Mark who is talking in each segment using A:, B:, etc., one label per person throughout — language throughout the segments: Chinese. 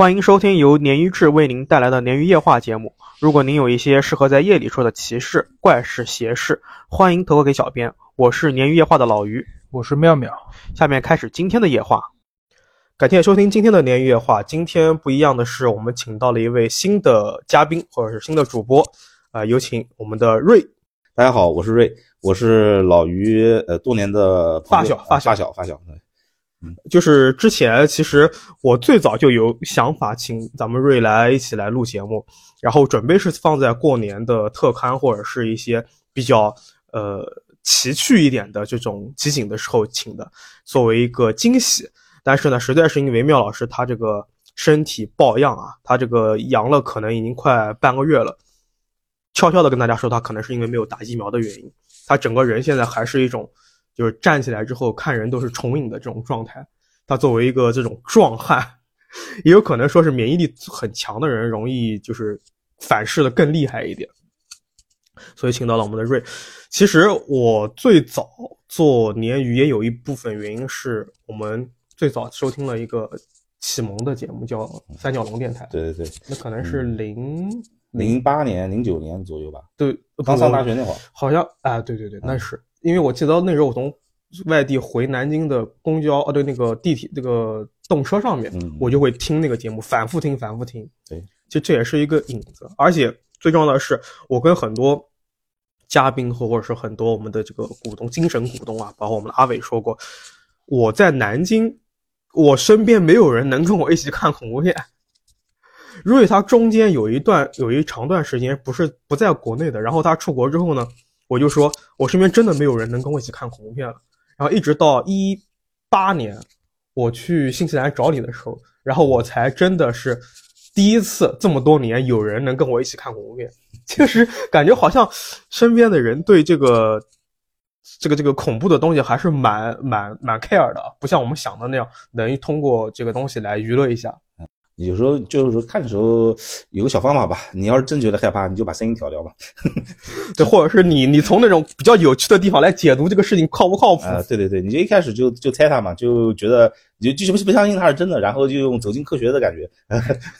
A: 欢迎收听由鲶鱼志为您带来的鲶鱼夜话节目。如果您有一些适合在夜里说的奇事、怪事、邪事，欢迎投稿给小编。我是鲶鱼夜话的老鱼，
B: 我是妙妙。
A: 下面开始今天的夜话。感谢收听今天的鲶鱼夜话。今天不一样的是，我们请到了一位新的嘉宾，或者是新的主播。啊、有请我们的瑞。
C: 大家好，我是瑞，我是老于呃多年的
A: 发小发小
C: 发小发小。
A: 就是之前其实我最早就有想法请咱们瑞来一起来录节目，然后准备是放在过年的特刊或者是一些比较呃奇趣一点的这种集锦的时候请的，作为一个惊喜。但是呢，实在是因为妙老师他这个身体抱恙啊，他这个阳了可能已经快半个月了。悄悄的跟大家说，他可能是因为没有打疫苗的原因，他整个人现在还是一种。就是站起来之后看人都是重影的这种状态。他作为一个这种壮汉，也有可能说是免疫力很强的人，容易就是反噬的更厉害一点。所以请到了我们的瑞。其实我最早做鲶鱼也有一部分原因是我们最早收听了一个启蒙的节目，叫三角龙电台。
C: 对对对，
A: 那可能是零
C: 零八年、零九年左右吧，
A: 对，
C: 刚上大学那会儿。
A: 好像啊，对对对，那是。因为我记得那时候我从外地回南京的公交，哦对，那个地铁这个动车上面，
C: 嗯
A: 我就会听那个节目，反复听，反复听。
C: 对，
A: 其实这也是一个影子，而且最重要的是，我跟很多嘉宾或或者是很多我们的这个股东、精神股东啊，包括我们的阿伟说过，我在南京，我身边没有人能跟我一起看恐怖片。瑞他中间有一段有一长段时间不是不在国内的，然后他出国之后呢。我就说，我身边真的没有人能跟我一起看恐怖片了。然后一直到一八年，我去新西兰找你的时候，然后我才真的是第一次这么多年有人能跟我一起看恐怖片。其实感觉好像身边的人对这个这个这个恐怖的东西还是蛮蛮蛮 care 的，不像我们想的那样，能通过这个东西来娱乐一下。
C: 有时候就是说看的时候有个小方法吧，你要是真觉得害怕，你就把声音调掉吧。
A: 对，或者是你你从那种比较有趣的地方来解读这个事情靠不靠谱？
C: 啊、对对对，你就一开始就就猜他嘛，就觉得你就就是不相信他是真的，然后就用走进科学的感觉，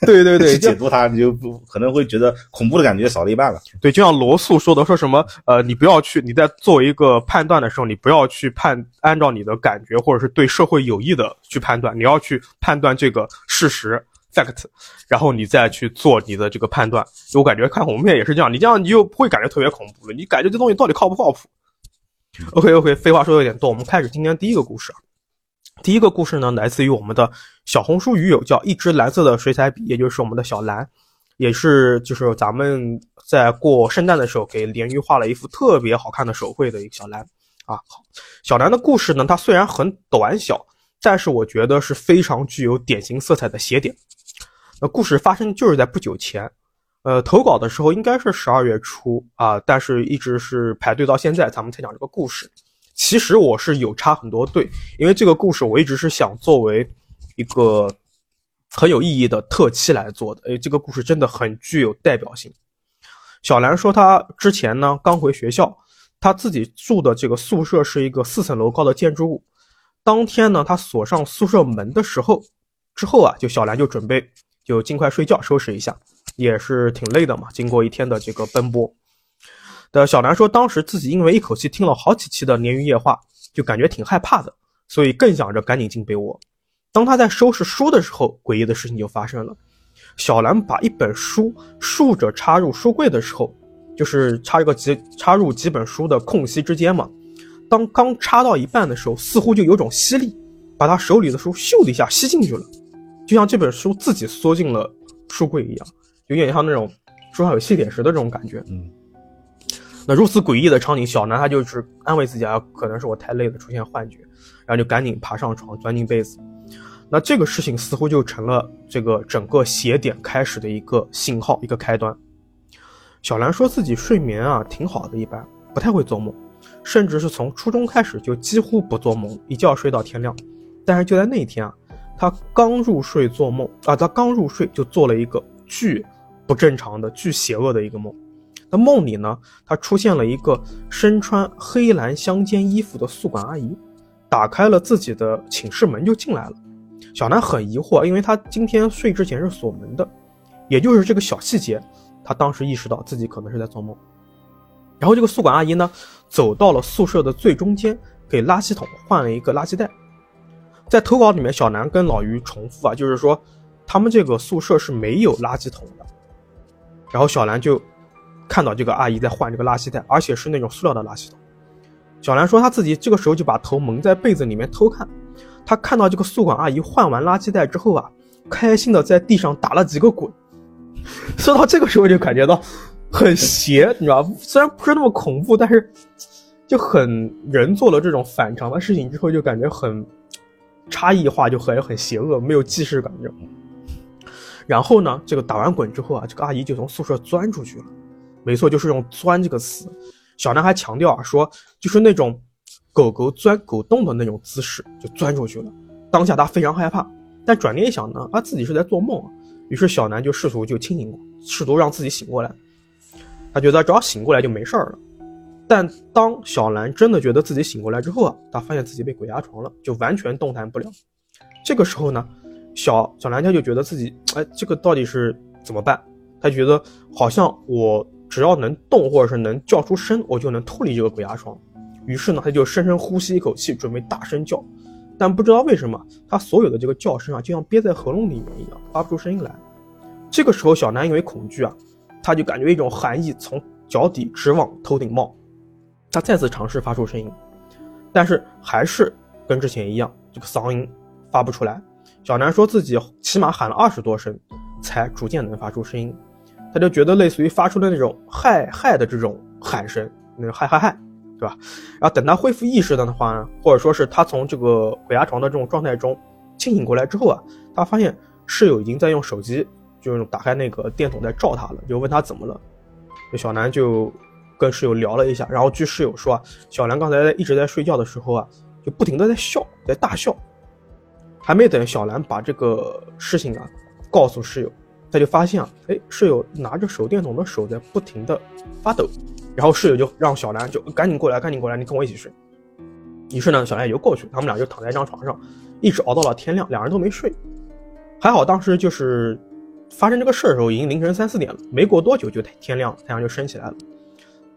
A: 对 对对，
C: 去解读它，你就不可能会觉得恐怖的感觉少了一半了。
A: 对，就像罗素说的，说什么呃，你不要去你在做一个判断的时候，你不要去判按照你的感觉或者是对社会有益的去判断，你要去判断这个事实。fact，然后你再去做你的这个判断。就我感觉看恐怖片也是这样，你这样你就不会感觉特别恐怖了，你感觉这东西到底靠不靠谱？OK OK，废话说的有点多，我们开始今天第一个故事啊。第一个故事呢，来自于我们的小红书鱼友，叫一支蓝色的水彩笔，也就是我们的小蓝，也是就是咱们在过圣诞的时候给鲢鱼画了一幅特别好看的手绘的一个小蓝啊。好，小蓝的故事呢，它虽然很短小，但是我觉得是非常具有典型色彩的写点。那故事发生就是在不久前，呃，投稿的时候应该是十二月初啊，但是一直是排队到现在，咱们才讲这个故事。其实我是有插很多队，因为这个故事我一直是想作为一个很有意义的特期来做的。诶，这个故事真的很具有代表性。小兰说，她之前呢刚回学校，她自己住的这个宿舍是一个四层楼高的建筑物。当天呢，她锁上宿舍门的时候，之后啊，就小兰就准备。就尽快睡觉，收拾一下，也是挺累的嘛。经过一天的这个奔波，的小兰说，当时自己因为一口气听了好几期的《鲶鱼夜话》，就感觉挺害怕的，所以更想着赶紧进被窝。当他在收拾书的时候，诡异的事情就发生了。小兰把一本书竖着插入书柜的时候，就是插一个几插入几本书的空隙之间嘛。当刚插到一半的时候，似乎就有种吸力，把他手里的书咻的一下吸进去了。就像这本书自己缩进了书柜一样，有点像那种书上有吸铁石的这种感觉。
C: 嗯，
A: 那如此诡异的场景，小南他就是安慰自己啊，可能是我太累了，出现幻觉，然后就赶紧爬上床，钻进被子。那这个事情似乎就成了这个整个写点开始的一个信号，一个开端。小兰说自己睡眠啊挺好的，一般不太会做梦，甚至是从初中开始就几乎不做梦，一觉睡到天亮。但是就在那一天啊。他刚入睡做梦啊，他刚入睡就做了一个巨不正常的、巨邪恶的一个梦。那梦里呢，他出现了一个身穿黑蓝相间衣服的宿管阿姨，打开了自己的寝室门就进来了。小南很疑惑，因为他今天睡之前是锁门的，也就是这个小细节，他当时意识到自己可能是在做梦。然后这个宿管阿姨呢，走到了宿舍的最中间，给垃圾桶换了一个垃圾袋。在投稿里面，小南跟老于重复啊，就是说他们这个宿舍是没有垃圾桶的。然后小兰就看到这个阿姨在换这个垃圾袋，而且是那种塑料的垃圾桶。小兰说她自己这个时候就把头蒙在被子里面偷看，她看到这个宿管阿姨换完垃圾袋之后啊，开心的在地上打了几个滚。说到这个时候就感觉到很邪，你知道？虽然不是那么恐怖，但是就很人做了这种反常的事情之后，就感觉很。差异化就很很邪恶，没有既视感这种。然后呢，这个打完滚之后啊，这个阿姨就从宿舍钻出去了。没错，就是用“钻”这个词。小男孩强调啊，说就是那种狗狗钻狗洞的那种姿势就钻出去了。当下他非常害怕，但转念一想呢，啊自己是在做梦啊。于是小南就试图就清醒，试图让自己醒过来。他觉得只要醒过来就没事儿了。但当小兰真的觉得自己醒过来之后啊，她发现自己被鬼压床了，就完全动弹不了。这个时候呢，小小兰家就觉得自己，哎，这个到底是怎么办？他觉得好像我只要能动或者是能叫出声，我就能脱离这个鬼压床。于是呢，他就深深呼吸一口气，准备大声叫。但不知道为什么，他所有的这个叫声啊，就像憋在喉咙里面一样，发不出声音来。这个时候，小兰因为恐惧啊，他就感觉一种寒意从脚底直往头顶冒。他再次尝试发出声音，但是还是跟之前一样，这个嗓音发不出来。小南说自己起码喊了二十多声，才逐渐能发出声音。他就觉得类似于发出的那种“嗨嗨”的这种喊声，那种“嗨嗨嗨”，对吧？然后等他恢复意识的话呢，或者说是他从这个鬼压床的这种状态中清醒过来之后啊，他发现室友已经在用手机，就是打开那个电筒在照他了，就问他怎么了。小南就。跟室友聊了一下，然后据室友说啊，小兰刚才一直在睡觉的时候啊，就不停的在笑，在大笑。还没等小兰把这个事情啊告诉室友，他就发现啊，哎，室友拿着手电筒的手在不停的发抖。然后室友就让小兰就赶紧过来，赶紧过来，你跟我一起睡。于是呢，小兰也就过去，他们俩就躺在一张床上，一直熬到了天亮，两人都没睡。还好当时就是发生这个事的时候已经凌晨三四点了，没过多久就天亮，太阳就升起来了。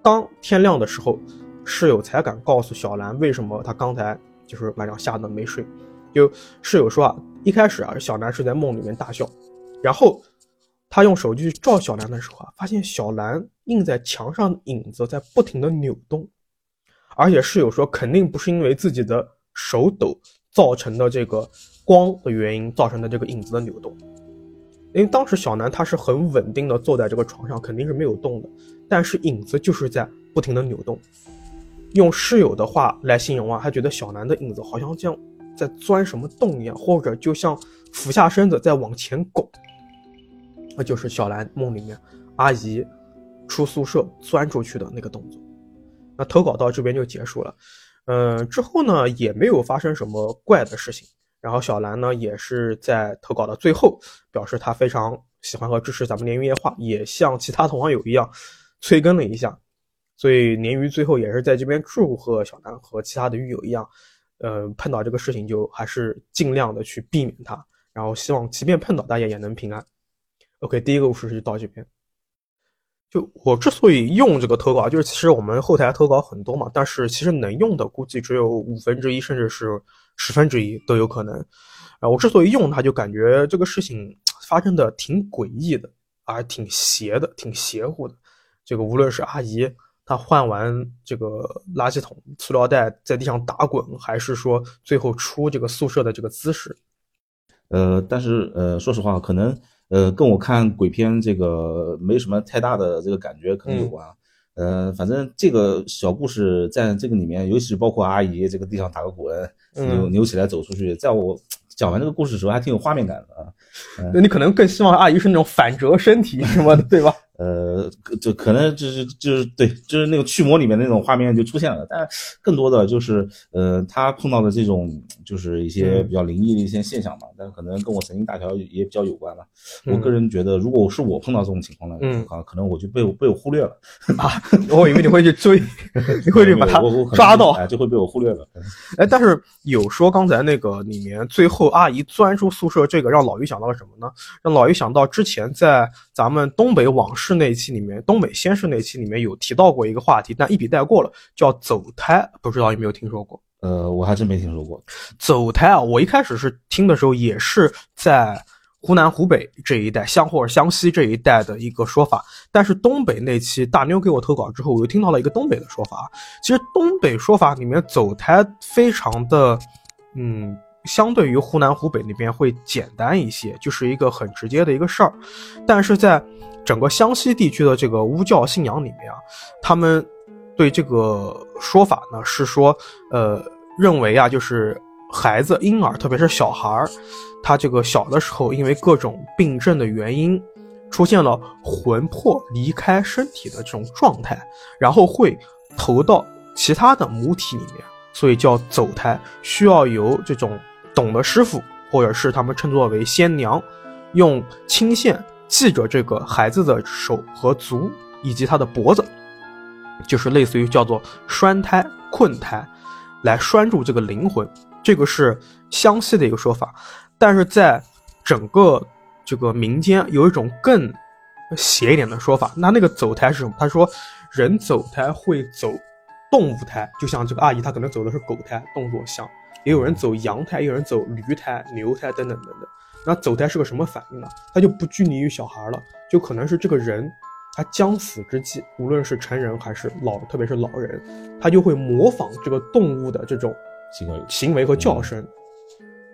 A: 当天亮的时候，室友才敢告诉小兰为什么他刚才就是晚上吓得没睡。就室友说啊，一开始啊，小兰是在梦里面大笑，然后他用手机照小兰的时候啊，发现小兰印在墙上的影子在不停的扭动，而且室友说肯定不是因为自己的手抖造成的这个光的原因造成的这个影子的扭动。因为当时小南他是很稳定的坐在这个床上，肯定是没有动的，但是影子就是在不停的扭动。用室友的话来形容啊，他觉得小南的影子好像像在钻什么洞一样，或者就像俯下身子在往前拱。那就是小兰梦里面阿姨出宿舍钻出去的那个动作。那投稿到这边就结束了，嗯，之后呢也没有发生什么怪的事情。然后小兰呢，也是在投稿的最后表示她非常喜欢和支持咱们鲶鱼夜话，也像其他同网友一样催更了一下。所以鲶鱼最后也是在这边祝贺小南和其他的鱼友一样，呃，碰到这个事情就还是尽量的去避免它，然后希望即便碰到大家也能平安。OK，第一个故事就到这边。就我之所以用这个投稿，就是其实我们后台投稿很多嘛，但是其实能用的估计只有五分之一，甚至是。十分之一都有可能，啊，我之所以用它，就感觉这个事情发生的挺诡异的，啊，挺邪的，挺邪乎的。这个无论是阿姨她换完这个垃圾桶塑料袋在地上打滚，还是说最后出这个宿舍的这个姿势，
C: 呃，但是呃，说实话，可能呃，跟我看鬼片这个没什么太大的这个感觉可能有关。呃，反正这个小故事在这个里面，尤其是包括阿姨这个地上打个滚，扭扭起来走出去，在我讲完这个故事的时候，还挺有画面感的啊。
A: 那你可能更希望阿姨是那种反折身体什么的，对吧？
C: 呃，就可能就是就是对，就是那个驱魔里面那种画面就出现了，但更多的就是呃，他碰到的这种就是一些比较灵异的一些现象嘛，但可能跟我神经大条也比较有关吧。我个人觉得，如果是我碰到这种情况呢，
A: 嗯
C: 啊，可能我就被我被我忽略了
A: 啊，我以为你会去追，你会去把他抓到，
C: 就会被我忽略了。
A: 哎，但是有说刚才那个里面最后阿姨钻出宿舍，这个让老于想到了什么呢？让老于想到之前在咱们东北往事那一期里面。东北先是那期里面有提到过一个话题，但一笔带过了，叫走胎，不知道有没有听说过？
C: 呃，我还真没听说过。
A: 走胎啊，我一开始是听的时候也是在湖南、湖北这一带，湘或者湘西这一带的一个说法。但是东北那期大妞给我投稿之后，我又听到了一个东北的说法。其实东北说法里面走胎非常的，嗯，相对于湖南、湖北那边会简单一些，就是一个很直接的一个事儿。但是在整个湘西地区的这个巫教信仰里面啊，他们对这个说法呢是说，呃，认为啊，就是孩子婴儿，特别是小孩儿，他这个小的时候因为各种病症的原因，出现了魂魄离开身体的这种状态，然后会投到其他的母体里面，所以叫走胎，需要由这种懂的师傅，或者是他们称作为仙娘，用青线。系着这个孩子的手和足以及他的脖子，就是类似于叫做拴胎、困胎，来拴住这个灵魂。这个是湘西的一个说法，但是在整个这个民间有一种更邪一点的说法。那那个走胎是什么？他说人走胎会走动物胎，就像这个阿姨她可能走的是狗胎，动作像；也有人走羊胎，也有人走驴胎、牛胎等等等等。那走胎是个什么反应呢？它就不拘泥于小孩了，就可能是这个人，他将死之际，无论是成人还是老，特别是老人，他就会模仿这个动物的这种
C: 行为
A: 行为和叫声，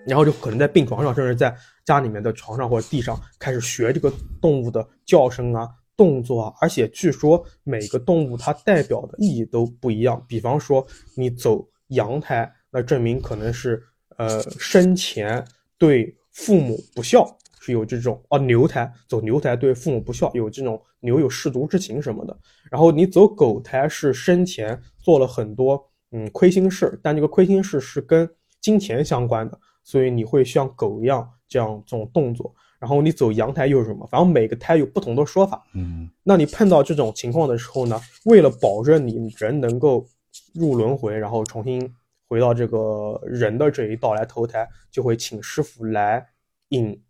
A: 然后就可能在病床上，甚至在家里面的床上或者地上开始学这个动物的叫声啊、动作啊。而且据说每个动物它代表的意义都不一样。比方说你走羊胎，那证明可能是呃生前对。父母不孝是有这种哦，牛胎走牛胎对父母不孝，有这种牛有氏族之情什么的。然后你走狗胎是生前做了很多嗯亏心事，但这个亏心事是跟金钱相关的，所以你会像狗一样这样这种动作。然后你走羊胎又是什么？反正每个胎有不同的说法。
C: 嗯，
A: 那你碰到这种情况的时候呢，为了保证你人能够入轮回，然后重新。回到这个人的这一道来投胎，就会请师傅来引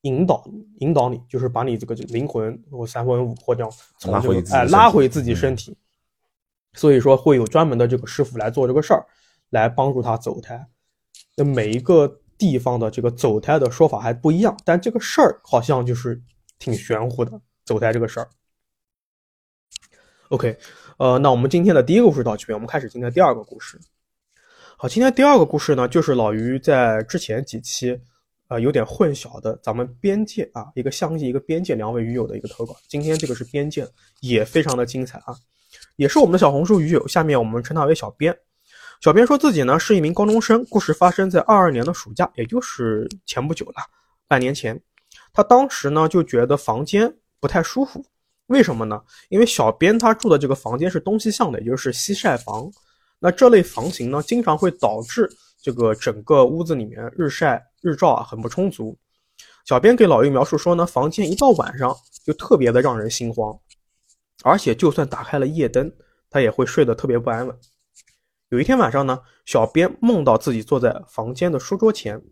A: 引导引导你，就是把你这个灵魂或三魂五魄这样从这个哎拉回自己身体。所以说会有专门的这个师傅来做这个事儿，来帮助他走胎。那每一个地方的这个走胎的说法还不一样，但这个事儿好像就是挺玄乎的，走胎这个事儿。OK，呃，那我们今天的第一个故事到这边，我们开始今天的第二个故事。好，今天第二个故事呢，就是老于在之前几期，呃，有点混淆的咱们边界啊，一个乡一个边界两位鱼友的一个投稿。今天这个是边界，也非常的精彩啊，也是我们的小红书鱼友。下面我们称他为小编。小编说自己呢是一名高中生，故事发生在二二年的暑假，也就是前不久了，半年前。他当时呢就觉得房间不太舒服，为什么呢？因为小编他住的这个房间是东西向的，也就是西晒房。那这类房型呢，经常会导致这个整个屋子里面日晒日照啊很不充足。小编给老于描述说呢，房间一到晚上就特别的让人心慌，而且就算打开了夜灯，他也会睡得特别不安稳。有一天晚上呢，小编梦到自己坐在房间的书桌前，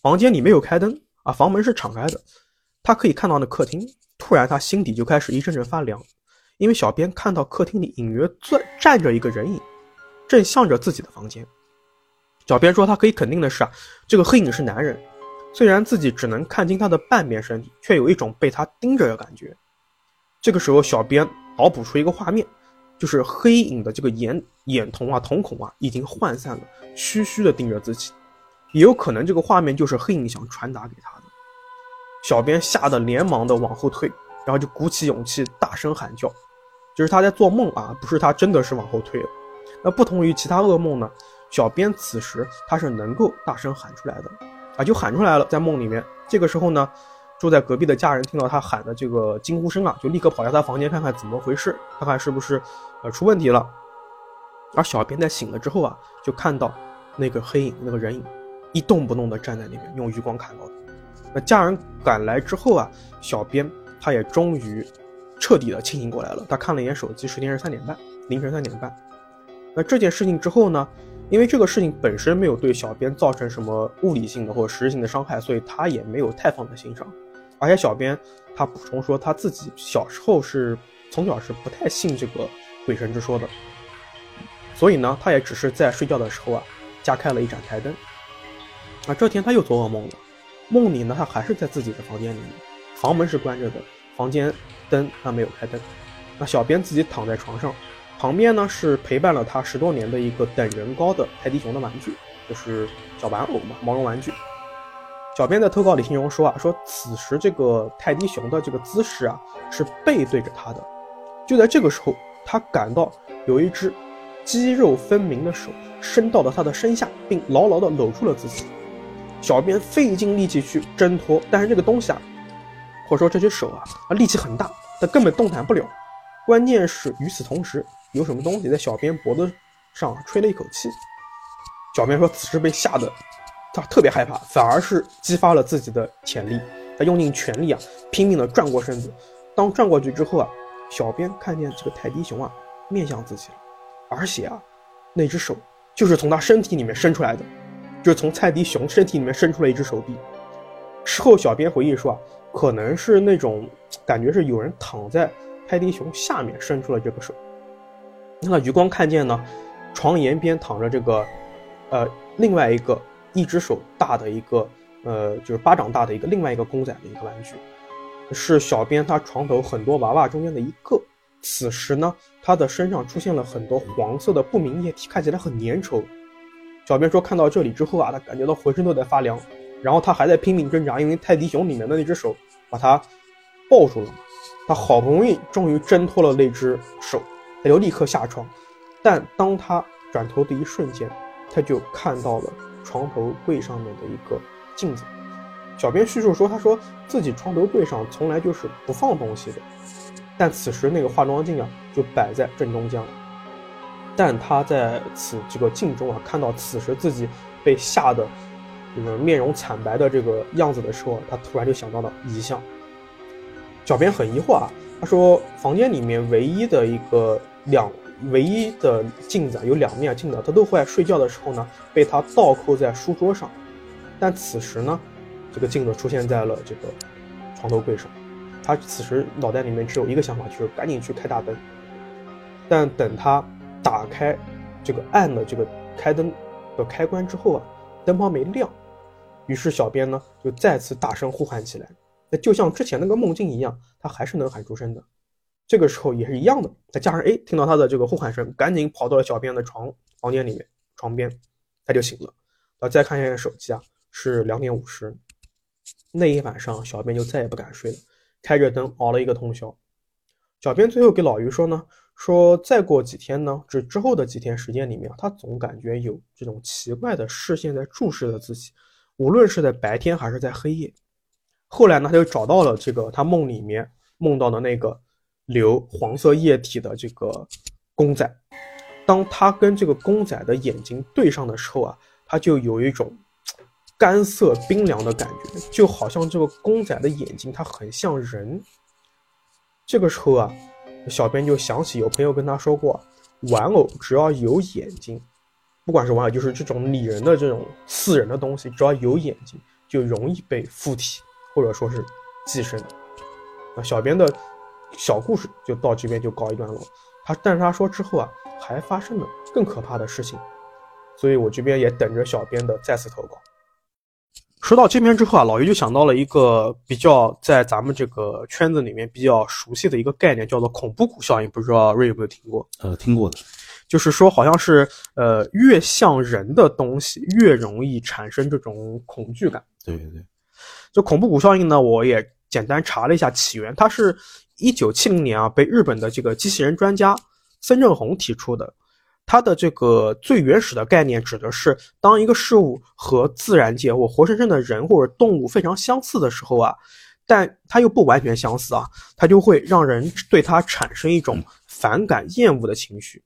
A: 房间里没有开灯啊，房门是敞开的，他可以看到那客厅。突然他心底就开始一阵阵发凉，因为小编看到客厅里隐约站站着一个人影。正向着自己的房间，小编说他可以肯定的是啊，这个黑影是男人。虽然自己只能看清他的半边身体，却有一种被他盯着的感觉。这个时候，小编脑补出一个画面，就是黑影的这个眼眼瞳啊、瞳孔啊已经涣散了，虚虚的盯着自己。也有可能这个画面就是黑影想传达给他的。小编吓得连忙的往后退，然后就鼓起勇气大声喊叫，就是他在做梦啊，不是他真的是往后退了。那不同于其他噩梦呢，小编此时他是能够大声喊出来的，啊，就喊出来了，在梦里面。这个时候呢，住在隔壁的家人听到他喊的这个惊呼声啊，就立刻跑下他房间看看怎么回事，看看是不是呃出问题了。而小编在醒了之后啊，就看到那个黑影、那个人影一动不动地站在那边，用余光看到的。那家人赶来之后啊，小编他也终于彻底的清醒过来了。他看了一眼手机，时间是三点半，凌晨三点半。那这件事情之后呢，因为这个事情本身没有对小编造成什么物理性的或者实质性的伤害，所以他也没有太放在心上。而且小编他补充说，他自己小时候是从小是不太信这个鬼神之说的，所以呢，他也只是在睡觉的时候啊，加开了一盏台灯。啊，这天他又做噩梦了。梦里呢，他还是在自己的房间里面，房门是关着的，房间灯他没有开灯。那小编自己躺在床上，旁边呢是陪伴了他十多年的一个等人高的泰迪熊的玩具，就是小玩偶嘛，毛绒玩具。小编在投稿里形容说啊，说此时这个泰迪熊的这个姿势啊是背对着他的，就在这个时候，他感到有一只肌肉分明的手伸到了他的身下，并牢牢地搂住了自己。小编费尽力气去挣脱，但是这个东西啊，或者说这只手啊，啊力气很大，他根本动弹不了。关键是与此同时，有什么东西在小编脖子上吹了一口气。小编说，此时被吓得他特别害怕，反而是激发了自己的潜力。他用尽全力啊，拼命的转过身子。当转过去之后啊，小编看见这个泰迪熊啊面向自己了，而且啊，那只手就是从他身体里面伸出来的。就是从泰迪熊身体里面伸出了一只手臂。事后，小编回忆说啊，可能是那种感觉是有人躺在泰迪熊下面伸出了这个手。那余光看见呢，床沿边躺着这个，呃，另外一个一只手大的一个，呃，就是巴掌大的一个另外一个公仔的一个玩具，是小编他床头很多娃娃中间的一个。此时呢，他的身上出现了很多黄色的不明液体，看起来很粘稠。小编说，看到这里之后啊，他感觉到浑身都在发凉，然后他还在拼命挣扎，因为泰迪熊里面的那只手把他抱住了。他好不容易终于挣脱了那只手，他就立刻下床。但当他转头的一瞬间，他就看到了床头柜上面的一个镜子。小编叙述说，他说自己床头柜上从来就是不放东西的，但此时那个化妆镜啊就摆在正中间了。但他在此这个镜中啊，看到此时自己被吓得这个面容惨白的这个样子的时候，他突然就想到了遗像。小编很疑惑啊，他说房间里面唯一的一个两唯一的镜子有两面镜子，他都会在睡觉的时候呢被他倒扣在书桌上，但此时呢，这个镜子出现在了这个床头柜上，他此时脑袋里面只有一个想法，就是赶紧去开大灯，但等他。打开这个暗的这个开灯的开关之后啊，灯泡没亮，于是小编呢就再次大声呼喊起来。那就像之前那个梦境一样，他还是能喊出声的。这个时候也是一样的，再加上哎，听到他的这个呼喊声，赶紧跑到了小编的床房间里面，床边他就醒了。然后再看一下手机啊，是两点五十。那一晚上，小编就再也不敢睡了，开着灯熬了一个通宵。小编最后给老于说呢。说再过几天呢，这之后的几天时间里面，他总感觉有这种奇怪的视线在注视着自己，无论是在白天还是在黑夜。后来呢，他就找到了这个他梦里面梦到的那个流黄色液体的这个公仔。当他跟这个公仔的眼睛对上的时候啊，他就有一种干涩冰凉的感觉，就好像这个公仔的眼睛它很像人。这个时候啊。小编就想起有朋友跟他说过，玩偶只要有眼睛，不管是玩偶，就是这种拟人的这种似人的东西，只要有眼睛，就容易被附体或者说是寄生。那小编的小故事就到这边就告一段落。他但是他说之后啊，还发生了更可怕的事情，所以我这边也等着小编的再次投稿。说到这边之后啊，老于就想到了一个比较在咱们这个圈子里面比较熟悉的一个概念，叫做恐怖谷效应。不知道瑞有没有听过？
C: 呃，听过的，
A: 就是说好像是呃越像人的东西越容易产生这种恐惧感。
C: 对对对，
A: 就恐怖谷效应呢，我也简单查了一下起源，它是一九七零年啊被日本的这个机器人专家森正弘提出的。它的这个最原始的概念指的是，当一个事物和自然界或活生生的人或者动物非常相似的时候啊，但它又不完全相似啊，它就会让人对它产生一种反感、厌恶的情绪。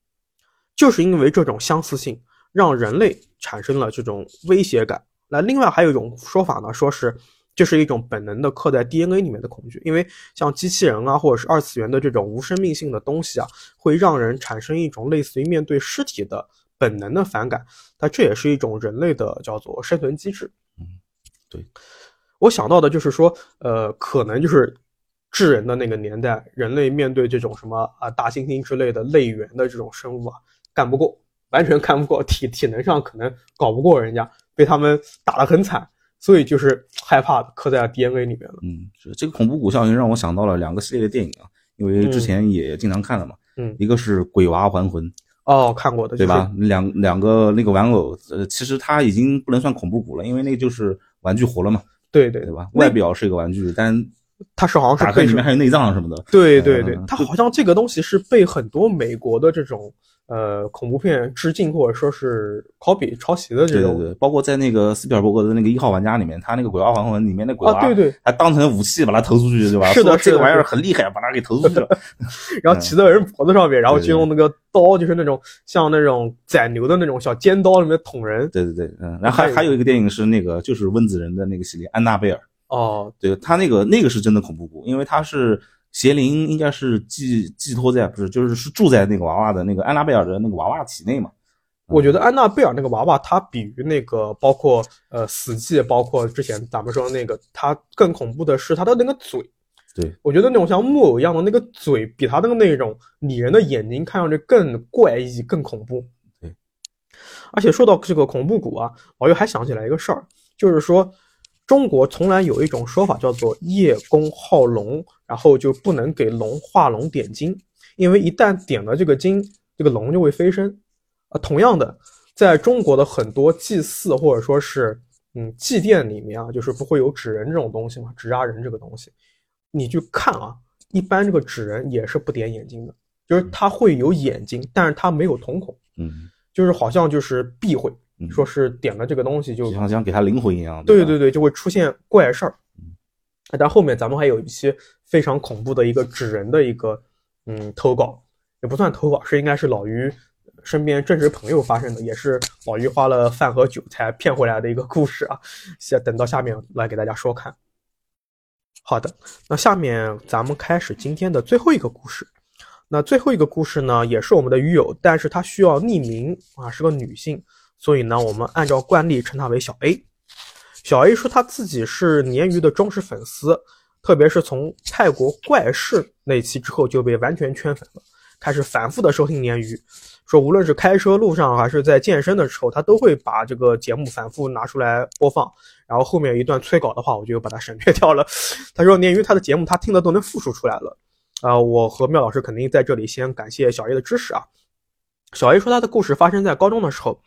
A: 就是因为这种相似性，让人类产生了这种威胁感。那另外还有一种说法呢，说是这是一种本能的刻在 DNA 里面的恐惧，因为像机器人啊，或者是二次元的这种无生命性的东西啊，会让人产生一种类似于面对尸体的本能的反感。那这也是一种人类的叫做生存机制。
C: 嗯，对。
A: 我想到的就是说，呃，可能就是智人的那个年代，人类面对这种什么啊大猩猩之类的类猿的这种生物啊，干不过，完全干不过，体体能上可能搞不过人家，被他们打得很惨，所以就是害怕刻在 DNA 里面了。
C: 嗯，是这个恐怖谷效应让我想到了两个系列的电影啊，因为之前也经常看了嘛。
A: 嗯，
C: 一个是《鬼娃还魂》。
A: 哦，看过的，
C: 对吧？两两个那个玩偶，呃，其实它已经不能算恐怖谷了，因为那个就是玩具活了嘛。
A: 对对
C: 对吧？外表是一个玩具，但
A: 它是好像是
C: 打开里面还有内脏什么的。
A: 对对对，它好像这个东西是被很多美国的这种。呃，恐怖片致敬或者说是 copy 抄袭的这
C: 种，对对对，包括在那个斯皮尔伯格的那个一号玩家里面，他那个鬼娃还魂里面的鬼娃，
A: 对对，
C: 还当成武器把它投出去，对吧？
A: 是的，
C: 这个玩意儿很厉害，把它给投出去了，
A: 然后骑在人脖子上面，然后就用那个刀，就是那种像那种宰牛的那种小尖刀里面捅人。
C: 对对对，嗯，然后还还有一个电影是那个就是温子仁的那个系列《安娜贝尔》。
A: 哦，
C: 对他那个那个是真的恐怖谷，因为他是。邪灵应该是寄寄托在不是，就是是住在那个娃娃的那个安娜贝尔的那个娃娃体内嘛？
A: 我觉得安娜贝尔那个娃娃，它比于那个包括呃死寂，包括之前咱们说的那个，它更恐怖的是它的那个嘴。
C: 对，
A: 我觉得那种像木偶一样的那个嘴，比它的那种拟人的眼睛看上去更怪异、更恐怖。
C: 对，
A: 而且说到这个恐怖谷啊，我又还想起来一个事儿，就是说。中国从来有一种说法叫做叶公好龙，然后就不能给龙画龙点睛，因为一旦点了这个睛，这个龙就会飞升。啊，同样的，在中国的很多祭祀或者说是嗯祭奠里面啊，就是不会有纸人这种东西嘛，纸扎人这个东西，你去看啊，一般这个纸人也是不点眼睛的，就是他会有眼睛，但是他没有瞳孔，
C: 嗯，
A: 就是好像就是避讳。说是点了这个东西，就
C: 像像给他灵魂一样。
A: 对对对，就会出现怪事儿。那但后面咱们还有一些非常恐怖的一个纸人的一个嗯投稿，也不算投稿，是应该是老于身边真实朋友发生的，也是老于花了饭和酒才骗回来的一个故事啊。先等到下面来给大家说看。好的，那下面咱们开始今天的最后一个故事。那最后一个故事呢，也是我们的鱼友，但是他需要匿名啊，是个女性。所以呢，我们按照惯例称她为小 A。小 A 说他自己是鲶鱼的忠实粉丝，特别是从泰国怪事那期之后就被完全圈粉了，开始反复的收听鲶鱼。说无论是开车路上还是在健身的时候，他都会把这个节目反复拿出来播放。然后后面一段催稿的话，我就把它省略掉了。他说鲶鱼他的节目他听的都能复述出来了。啊，我和妙老师肯定在这里先感谢小 A 的支持啊。小 A 说他的故事发生在高中的时候。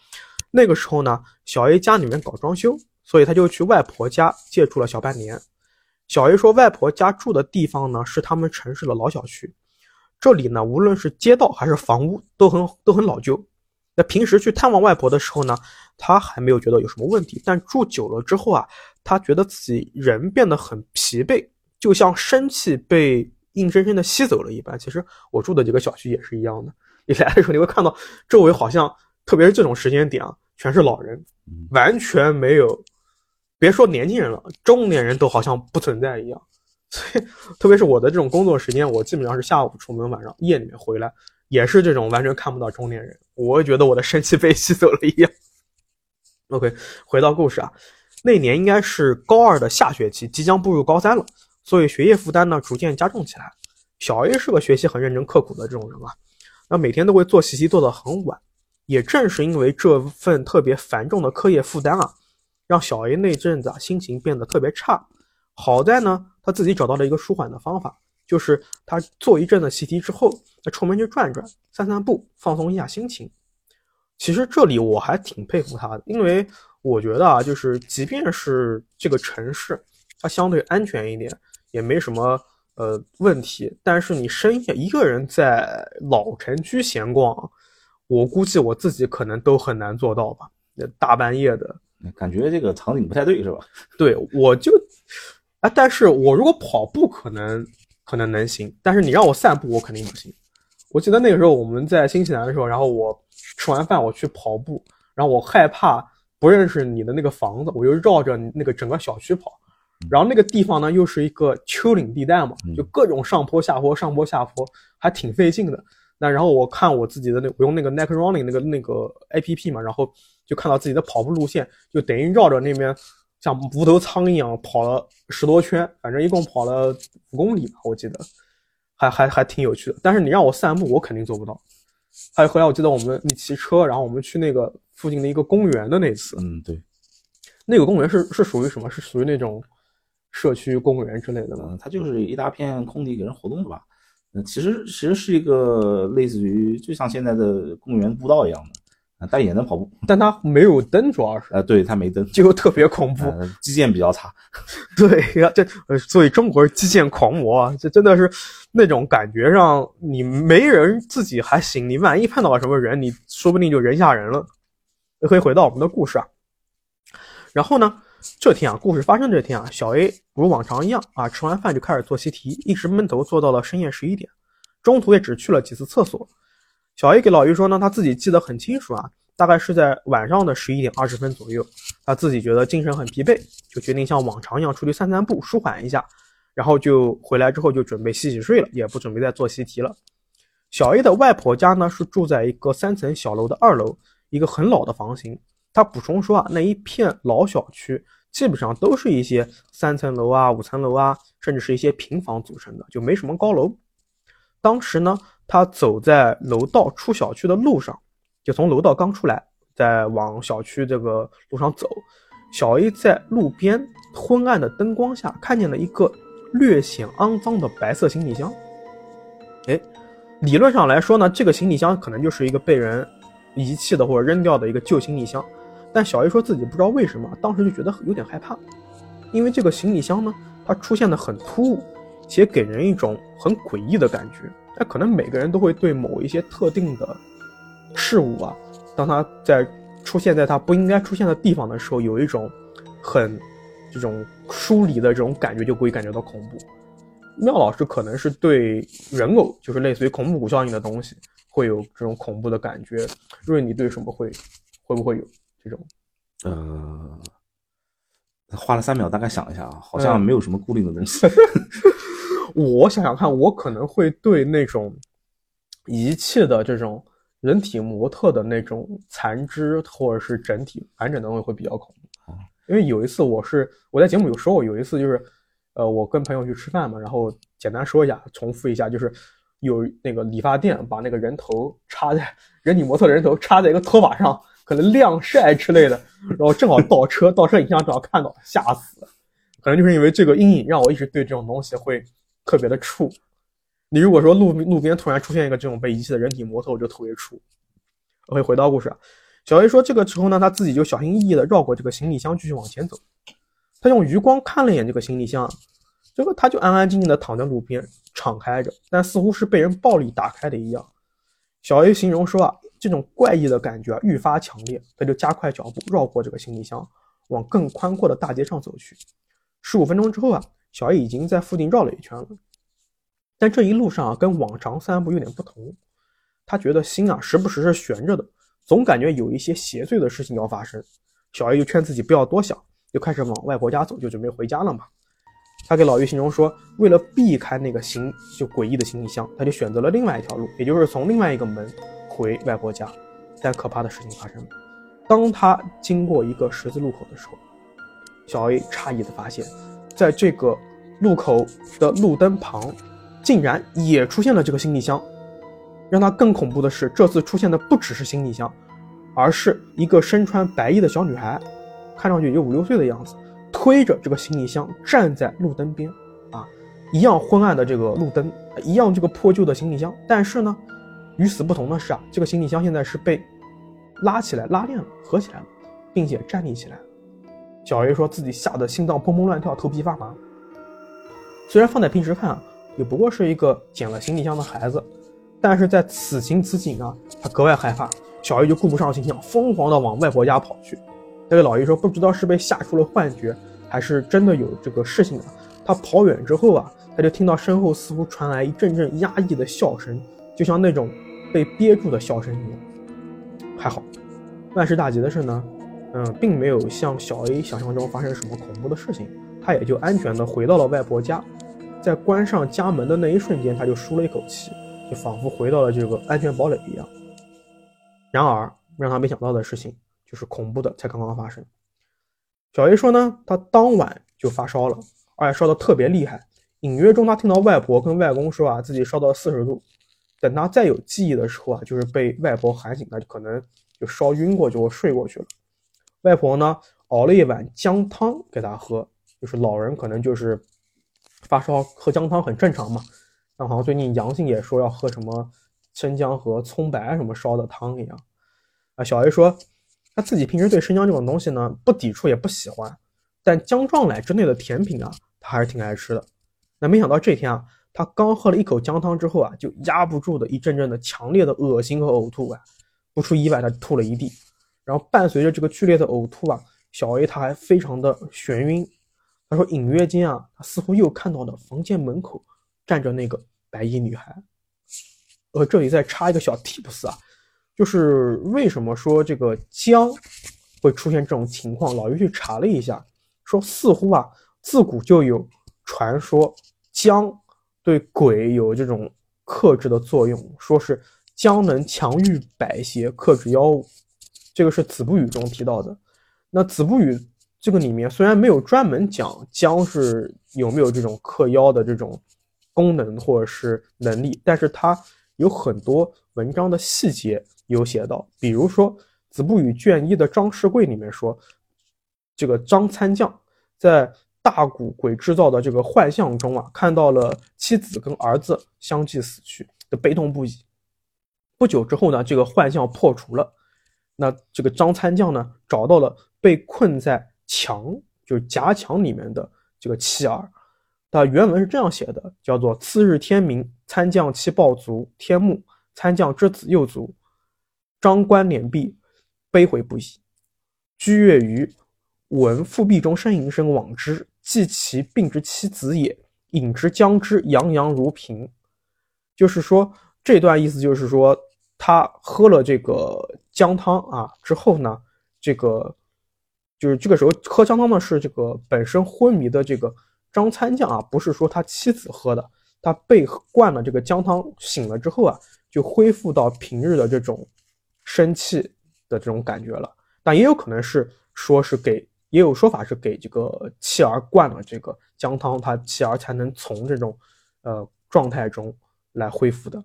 A: 那个时候呢，小 A 家里面搞装修，所以他就去外婆家借住了小半年。小 A 说，外婆家住的地方呢是他们城市的老小区，这里呢无论是街道还是房屋都很都很老旧。那平时去探望外婆的时候呢，他还没有觉得有什么问题，但住久了之后啊，他觉得自己人变得很疲惫，就像生气被硬生生的吸走了一般。其实我住的几个小区也是一样的，你来的时候你会看到周围好像。特别是这种时间点啊，全是老人，完全没有，别说年轻人了，中年人都好像不存在一样。所以，特别是我的这种工作时间，我基本上是下午出门，晚上夜里面回来，也是这种完全看不到中年人。我觉得我的生气被吸走了一样。OK，回到故事啊，那年应该是高二的下学期，即将步入高三了，所以学业负担呢逐渐加重起来。小 A 是个学习很认真刻苦的这种人啊，那每天都会做习题做到很晚。也正是因为这份特别繁重的课业负担啊，让小 A 那阵子啊心情变得特别差。好在呢，他自己找到了一个舒缓的方法，就是他做一阵的习题之后，他出门去转转、散散步，放松一下心情。其实这里我还挺佩服他的，因为我觉得啊，就是即便是这个城市，它相对安全一点，也没什么呃问题，但是你深夜一个人在老城区闲逛。我估计我自己可能都很难做到吧，大半夜的
C: 感觉这个场景不太对，是吧？
A: 对，我就啊，但是我如果跑步可能可能能行，但是你让我散步，我肯定不行。我记得那个时候我们在新西兰的时候，然后我吃完饭我去跑步，然后我害怕不认识你的那个房子，我就绕着那个整个小区跑，然后那个地方呢又是一个丘陵地带嘛，就各种上坡下坡，上坡下坡，还挺费劲的。那然后我看我自己的那我用那个 Nike Running 那个那个 A P P 嘛，然后就看到自己的跑步路线，就等于绕着那边像无头苍蝇一样跑了十多圈，反正一共跑了五公里吧，我记得。还还还挺有趣的，但是你让我散步，我肯定做不到。还有后来我记得我们你骑车，然后我们去那个附近的一个公园的那次，
C: 嗯，对，
A: 那个公园是是属于什么？是属于那种社区公园之类的吗？
C: 嗯，它就是一大片空地给人活动的吧？嗯，其实其实是一个类似于就像现在的公园步道一样的。但也能跑步，
A: 但它没有灯，主要是
C: 呃，对，它没灯，
A: 就特别恐怖，
C: 基建比较差。
A: 对呀，这呃，所以中国是基建狂魔啊，这真的是那种感觉上，你没人自己还行，你万一碰到了什么人，你说不定就人吓人了。可以回到我们的故事啊，然后呢，这天啊，故事发生这天啊，小 A 如往常一样啊，吃完饭就开始做习题，一直闷头做到了深夜十一点，中途也只去了几次厕所。小 A 给老于说呢，他自己记得很清楚啊，大概是在晚上的十一点二十分左右，他自己觉得精神很疲惫，就决定像往常一样出去散散步，舒缓一下，然后就回来之后就准备洗洗睡了，也不准备再做习题了。小 A 的外婆家呢是住在一个三层小楼的二楼，一个很老的房型。他补充说啊，那一片老小区基本上都是一些三层楼啊、五层楼啊，甚至是一些平房组成的，就没什么高楼。当时呢。他走在楼道出小区的路上，就从楼道刚出来，在往小区这个路上走。小 A 在路边昏暗的灯光下，看见了一个略显肮脏的白色行李箱。哎，理论上来说呢，这个行李箱可能就是一个被人遗弃的或者扔掉的一个旧行李箱。但小 A 说自己不知道为什么，当时就觉得有点害怕，因为这个行李箱呢，它出现的很突兀，且给人一种很诡异的感觉。那可能每个人都会对某一些特定的事物啊，当它在出现在它不应该出现的地方的时候，有一种很这种疏离的这种感觉，就会感觉到恐怖。妙老师可能是对人偶，就是类似于恐怖谷效应的东西，会有这种恐怖的感觉。瑞，你对什么会会不会有这种？
C: 呃，花了三秒，大概想一下啊，好像没有什么固定的东西。
A: 我想想看，我可能会对那种遗弃的这种人体模特的那种残肢，或者是整体完整的东西会比较恐怖。因为有一次我是我在节目有说过，有一次就是，呃，我跟朋友去吃饭嘛，然后简单说一下，重复一下，就是有那个理发店把那个人头插在人体模特的人头插在一个拖把上，可能晾晒之类的，然后正好倒车，倒车影像正好看到，吓死。可能就是因为这个阴影，让我一直对这种东西会。特别的怵，你如果说路路边突然出现一个这种被遗弃的人体模特，我就特别怵。OK，回到故事，小 A 说这个时候呢，他自己就小心翼翼的绕过这个行李箱，继续往前走。他用余光看了一眼这个行李箱，这个他就安安静静的躺在路边，敞开着，但似乎是被人暴力打开的一样。小 A 形容说啊，这种怪异的感觉啊愈发强烈，他就加快脚步绕过这个行李箱，往更宽阔的大街上走去。十五分钟之后啊。小 A 已经在附近绕了一圈了，但这一路上啊，跟往常散步有点不同。他觉得心啊，时不时是悬着的，总感觉有一些邪祟的事情要发生。小 A 就劝自己不要多想，就开始往外婆家走，就准备回家了嘛。他给老于形容说，为了避开那个行就诡异的行李箱，他就选择了另外一条路，也就是从另外一个门回外婆家。但可怕的事情发生了，当他经过一个十字路口的时候，小 A 诧异的发现。在这个路口的路灯旁，竟然也出现了这个行李箱。让他更恐怖的是，这次出现的不只是行李箱，而是一个身穿白衣的小女孩，看上去有五六岁的样子，推着这个行李箱站在路灯边。啊，一样昏暗的这个路灯，一样这个破旧的行李箱。但是呢，与此不同的是啊，这个行李箱现在是被拉起来、拉链、合起来了，并且站立起来了。小 A 说自己吓得心脏砰砰乱跳，头皮发麻。虽然放在平时看啊，也不过是一个捡了行李箱的孩子，但是在此情此景啊，他格外害怕。小 A 就顾不上形象，疯狂的往外婆家跑去。那个老爷说，不知道是被吓出了幻觉，还是真的有这个事情的。他跑远之后啊，他就听到身后似乎传来一阵阵压抑的笑声，就像那种被憋住的笑声一样。还好，万事大吉的是呢，嗯，并没有像小 A 想象中发生什么恐怖的事情，他也就安全的回到了外婆家。在关上家门的那一瞬间，他就舒了一口气，就仿佛回到了这个安全堡垒一样。然而，让他没想到的事情就是恐怖的才刚刚发生。小 A 说呢，他当晚就发烧了，而且烧得特别厉害。隐约中，他听到外婆跟外公说啊，自己烧到四十度。等他再有记忆的时候啊，就是被外婆喊醒，他就可能就烧晕过，就睡过去了。外婆呢，熬了一碗姜汤给他喝，就是老人可能就是发烧喝姜汤很正常嘛。那好像最近阳性也说要喝什么生姜和葱白什么烧的汤一样。啊，小 A 说他自己平时对生姜这种东西呢不抵触也不喜欢，但姜撞奶之类的甜品啊，他还是挺爱吃的。那没想到这天啊。他刚喝了一口姜汤之后啊，就压不住的一阵阵的强烈的恶心和呕吐啊，不出意外，他吐了一地。然后伴随着这个剧烈的呕吐啊，小 A 他还非常的眩晕。他说隐约间啊，他似乎又看到了房间门口站着那个白衣女孩。呃，这里再插一个小 tips 啊，就是为什么说这个姜会出现这种情况？老于去查了一下，说似乎啊，自古就有传说姜。对鬼有这种克制的作用，说是姜能强御百邪，克制妖物，这个是《子不语》中提到的。那《子不语》这个里面虽然没有专门讲姜是有没有这种克妖的这种功能或者是能力，但是它有很多文章的细节有写到，比如说《子不语》卷一的张世贵里面说，这个张参将在。大古鬼制造的这个幻象中啊，看到了妻子跟儿子相继死去的悲痛不已。不久之后呢，这个幻象破除了。那这个张参将呢，找到了被困在墙，就是夹墙里面的这个妻儿。他原文是这样写的，叫做：次日天明，参将妻抱足，天暮，参将之子幼足。张冠脸壁，悲悔不已。居月余，闻复壁中呻吟声，往之。系其病之妻子也，饮之将之，洋洋如瓶。就是说，这段意思就是说，他喝了这个姜汤啊之后呢，这个就是这个时候喝姜汤呢是这个本身昏迷的这个张参将啊，不是说他妻子喝的，他被灌了这个姜汤醒了之后啊，就恢复到平日的这种生气的这种感觉了。但也有可能是说是给。也有说法是给这个妻儿灌了这个姜汤，他妻儿才能从这种呃状态中来恢复的。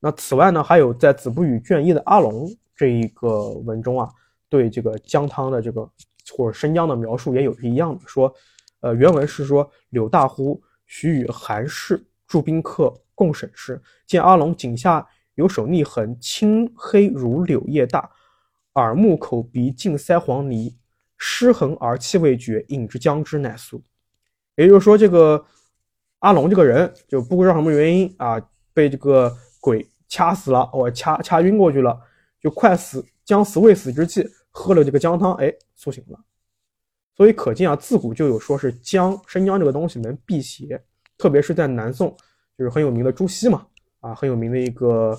A: 那此外呢，还有在《子不语》卷一的阿龙这一个文中啊，对这个姜汤的这个或者生姜的描述也有是一样的说，呃，原文是说：柳大呼许与韩氏驻宾客共审时，见阿龙颈下有手逆痕，青黑如柳叶大，耳目口鼻尽腮黄泥。失衡而气未绝，饮之将之乃速。也就是说，这个阿龙这个人就不知道什么原因啊，被这个鬼掐死了，我掐掐晕过去了，就快死将死未死之际，喝了这个姜汤，哎，苏醒了。所以可见啊，自古就有说是姜生姜这个东西能辟邪，特别是在南宋，就是很有名的朱熹嘛，啊，很有名的一个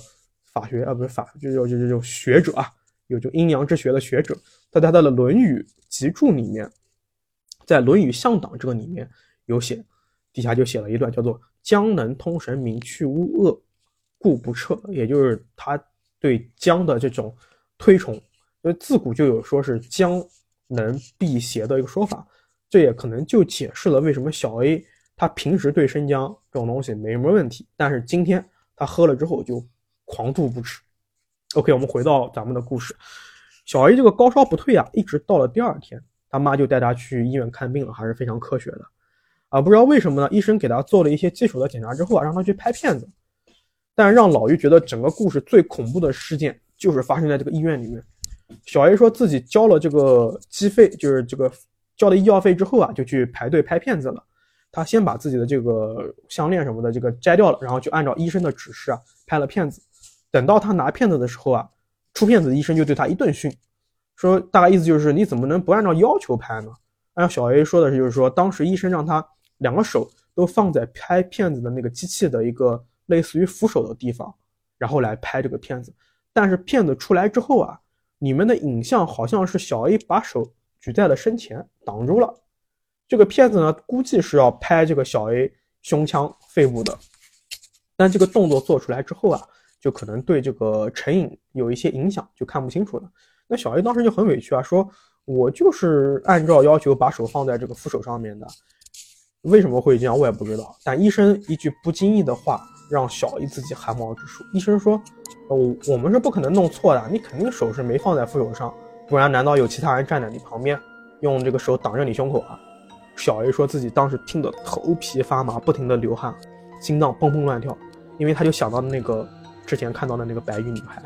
A: 法学啊，不是法，就就就就学者啊。有就阴阳之学的学者，他在他的《论语集注》里面，在《论语向党》这个里面有写，底下就写了一段叫做“姜能通神明，去污恶，故不彻”，也就是他对姜的这种推崇。因为自古就有说是姜能辟邪的一个说法，这也可能就解释了为什么小 A 他平时对生姜这种东西没什么问题，但是今天他喝了之后就狂吐不止。OK，我们回到咱们的故事。小 A 这个高烧不退啊，一直到了第二天，他妈就带他去医院看病了，还是非常科学的啊。不知道为什么呢？医生给他做了一些基础的检查之后啊，让他去拍片子。但让老于觉得整个故事最恐怖的事件就是发生在这个医院里面。小 A 说自己交了这个机费，就是这个交了医药费之后啊，就去排队拍片子了。他先把自己的这个项链什么的这个摘掉了，然后就按照医生的指示啊拍了片子。等到他拿片子的时候啊，出片子医生就对他一顿训，说大概意思就是你怎么能不按照要求拍呢？按照小 A 说的是，就是说当时医生让他两个手都放在拍片子的那个机器的一个类似于扶手的地方，然后来拍这个片子。但是片子出来之后啊，你们的影像好像是小 A 把手举在了身前挡住了。这个片子呢，估计是要拍这个小 A 胸腔、肺部的，但这个动作做出来之后啊，就可能对这个成影有一些影响，就看不清楚了。那小 A 当时就很委屈啊，说我就是按照要求把手放在这个扶手上面的，为什么会这样我也不知道。但医生一句不经意的话，让小 A 自己汗毛直竖。医生说，我我们是不可能弄错的，你肯定手是没放在扶手上，不然难道有其他人站在你旁边，用这个手挡着你胸口啊？小 A 说自己当时听得头皮发麻，不停的流汗，心脏砰砰乱跳，因为他就想到那个之前看到的那个白衣女孩，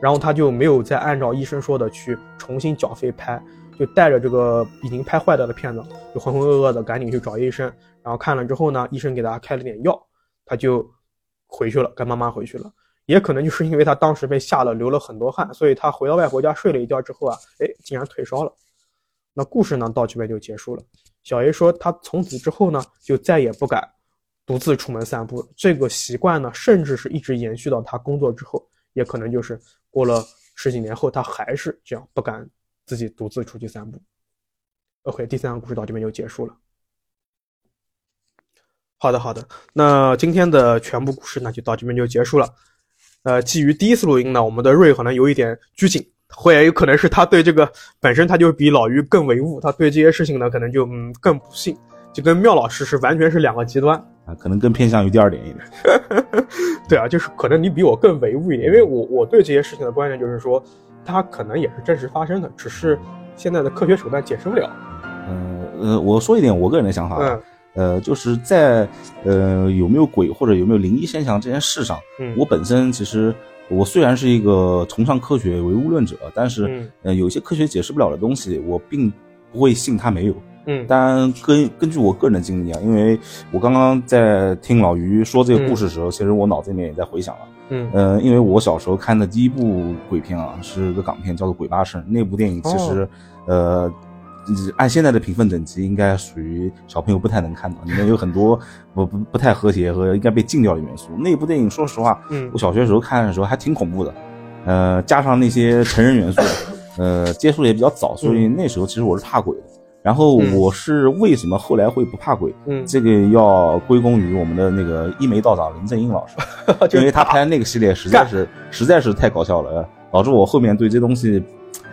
A: 然后他就没有再按照医生说的去重新缴费拍，就带着这个已经拍坏掉的片子，就浑浑噩噩的赶紧去找医生，然后看了之后呢，医生给他开了点药，他就回去了，跟妈妈回去了。也可能就是因为他当时被吓了，流了很多汗，所以他回到外婆家睡了一觉之后啊，哎，竟然退烧了。那故事呢到这边就结束了。小 A 说，他从此之后呢，就再也不敢独自出门散步。这个习惯呢，甚至是一直延续到他工作之后，也可能就是过了十几年后，他还是这样不敢自己独自出去散步。OK，第三个故事到这边就结束了。好的，好的，那今天的全部故事呢，就到这边就结束了。呃，基于第一次录音呢，我们的瑞可能有一点拘谨。或也有可能是他对这个本身他就比老于更唯物，他对这些事情呢可能就嗯更不信，就跟妙老师是完全是两个极端
C: 啊，可能更偏向于第二点一点。
A: 对啊，就是可能你比我更唯物一点，因为我我对这些事情的观念就是说，它可能也是真实发生的，只是现在的科学手段解释不了。
C: 嗯呃，我说一点我个人的想法，嗯，呃，就是在呃有没有鬼或者有没有灵异现象这件事上，嗯，我本身其实。我虽然是一个崇尚科学、唯物论者，但是，呃，有些科学解释不了的东西，我并不会信它没有。
A: 嗯，
C: 但根根据我个人的经历啊，因为我刚刚在听老于说这个故事的时候，其实我脑子里面也在回想了。
A: 嗯，
C: 呃，因为我小时候看的第一部鬼片啊，是个港片，叫做《鬼八神》。那部电影其实，呃。按现在的评分等级，应该属于小朋友不太能看到，里面有很多不不不太和谐和应该被禁掉的元素。那部电影，说实话，
A: 嗯，
C: 我小学时候看的时候还挺恐怖的，呃，加上那些成人元素，呃，接触的也比较早，所以那时候其实我是怕鬼的。然后我是为什么后来会不怕鬼？
A: 嗯，
C: 这个要归功于我们的那个一眉道长林正英老师，因为他拍那个系列实在是实在是太搞笑了，导致我后面对这东西。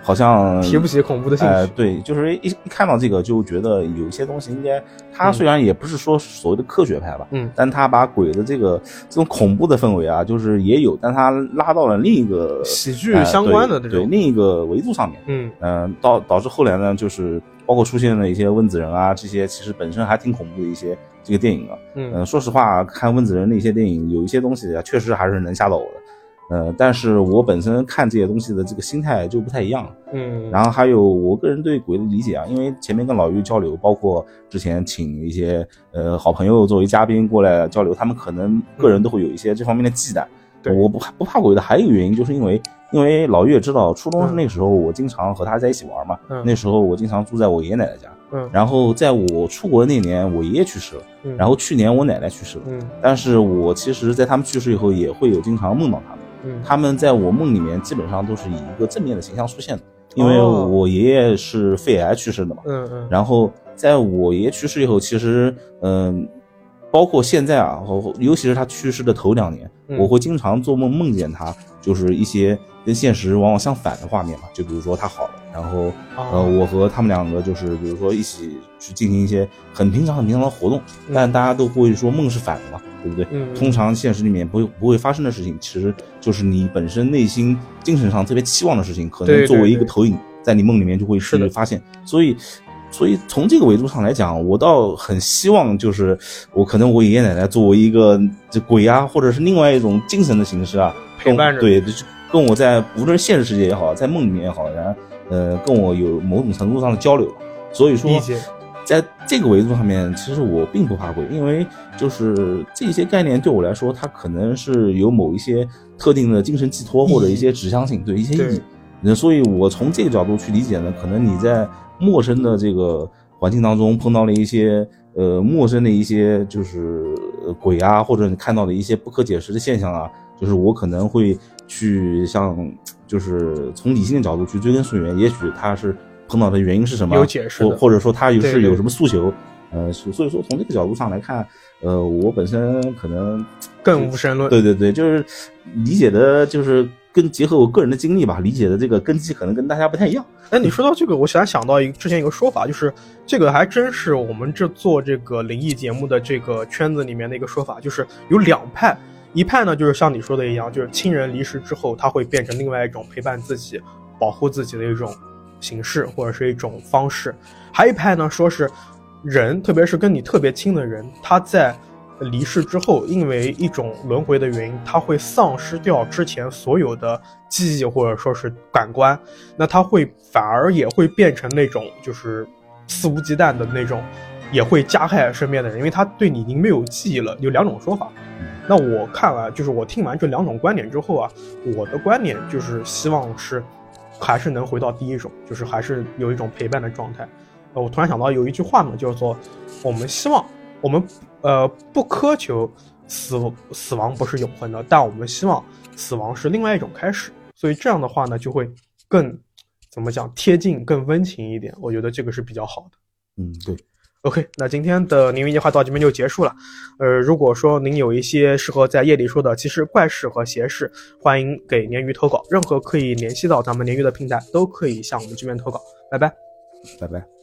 C: 好像
A: 提不起恐怖的兴
C: 趣，对，就是一一看到这个就觉得有一些东西应该，他虽然也不是说所谓的科学派吧，
A: 嗯，
C: 但他把鬼的这个这种恐怖的氛围啊，就是也有，但他拉到了另一个
A: 喜剧相关的
C: 对另一个维度上面，
A: 嗯。
C: 嗯，导导致后来呢，就是包括出现了一些温子仁啊这些，其实本身还挺恐怖的一些这个电影啊，嗯，说实话，看温子仁那些电影，有一些东西啊，确实还是能吓到我的。呃，但是我本身看这些东西的这个心态就不太一样，
A: 嗯，
C: 然后还有我个人对鬼的理解啊，因为前面跟老于交流，包括之前请一些呃好朋友作为嘉宾过来交流，他们可能个人都会有一些这方面的忌惮。
A: 对，
C: 我不怕不怕鬼的还有一个原因，就是因为因为老于也知道，初中那时候我经常和他在一起玩嘛，那时候我经常住在我爷爷奶奶家，
A: 嗯，
C: 然后在我出国那年，我爷爷去世了，嗯。然后去年我奶奶去世了，
A: 嗯，
C: 但是我其实在他们去世以后，也会有经常梦到他们。他们在我梦里面基本上都是以一个正面的形象出现的，因为我爷爷是肺癌去世的嘛。
A: 嗯嗯。
C: 然后在我爷爷去世以后，其实嗯，包括现在啊，尤其是他去世的头两年，我会经常做梦梦见他，就是一些跟现实往往相反的画面嘛。就比如说他好了，然后呃，我和他们两个就是比如说一起去进行一些很平常很平常的活动，但大家都会说梦是反的嘛。对不对？
A: 嗯，
C: 通常现实里面不会不会发生的事情，其实就是你本身内心精神上特别期望的事情，可能作为一个投影，在你梦里面就会去发现。所以，所以从这个维度上来讲，我倒很希望，就是我可能我爷爷奶奶作为一个这鬼啊，或者是另外一种精神的形式啊，
A: 陪伴着，
C: 对，跟我在无论现实世界也好，在梦里面也好，然后呃，跟我有某种程度上的交流。所以说。在这个维度上面，其实我并不怕鬼，因为就是这些概念对我来说，它可能是有某一些特定的精神寄托或者一些指向性，对一些意义。那所以，我从这个角度去理解呢，可能你在陌生的这个。环境当中碰到了一些呃陌生的一些就是鬼啊，或者你看到的一些不可解释的现象啊，就是我可能会去像就是从理性的角度去追根溯源，也许他是碰到的原因是什么，
A: 有解释，
C: 或或者说他有是有什么诉求，呃，所以说从这个角度上来看，呃，我本身可能
A: 更无神论，
C: 对对对，就是理解的，就是跟结合我个人的经历吧，理解的这个根基可能跟大家不太一样。
A: 哎，你说到这个，我想想到一之前一个说法，就是这个还真是我们这做这个灵异节目的这个圈子里面的一个说法，就是有两派。一派呢，就是像你说的一样，就是亲人离世之后，他会变成另外一种陪伴自己、保护自己的一种形式或者是一种方式。还一派呢，说是人，特别是跟你特别亲的人，他在离世之后，因为一种轮回的原因，他会丧失掉之前所有的记忆或者说是感官，那他会反而也会变成那种就是肆无忌惮的那种，也会加害身边的人，因为他对你已经没有记忆了。有两种说法。那我看完，就是我听完这两种观点之后啊，我的观点就是希望是，还是能回到第一种，就是还是有一种陪伴的状态。呃，我突然想到有一句话呢，叫做我们希望我们呃不苛求死死亡不是永恒的，但我们希望死亡是另外一种开始。所以这样的话呢，就会更怎么讲贴近、更温情一点。我觉得这个是比较好的。
C: 嗯，对。
A: OK，那今天的鲶鱼夜话到这边就结束了。呃，如果说您有一些适合在夜里说的其实怪事和邪事，欢迎给鲶鱼投稿。任何可以联系到咱们鲶鱼的平台，都可以向我们这边投稿。拜拜，
C: 拜拜。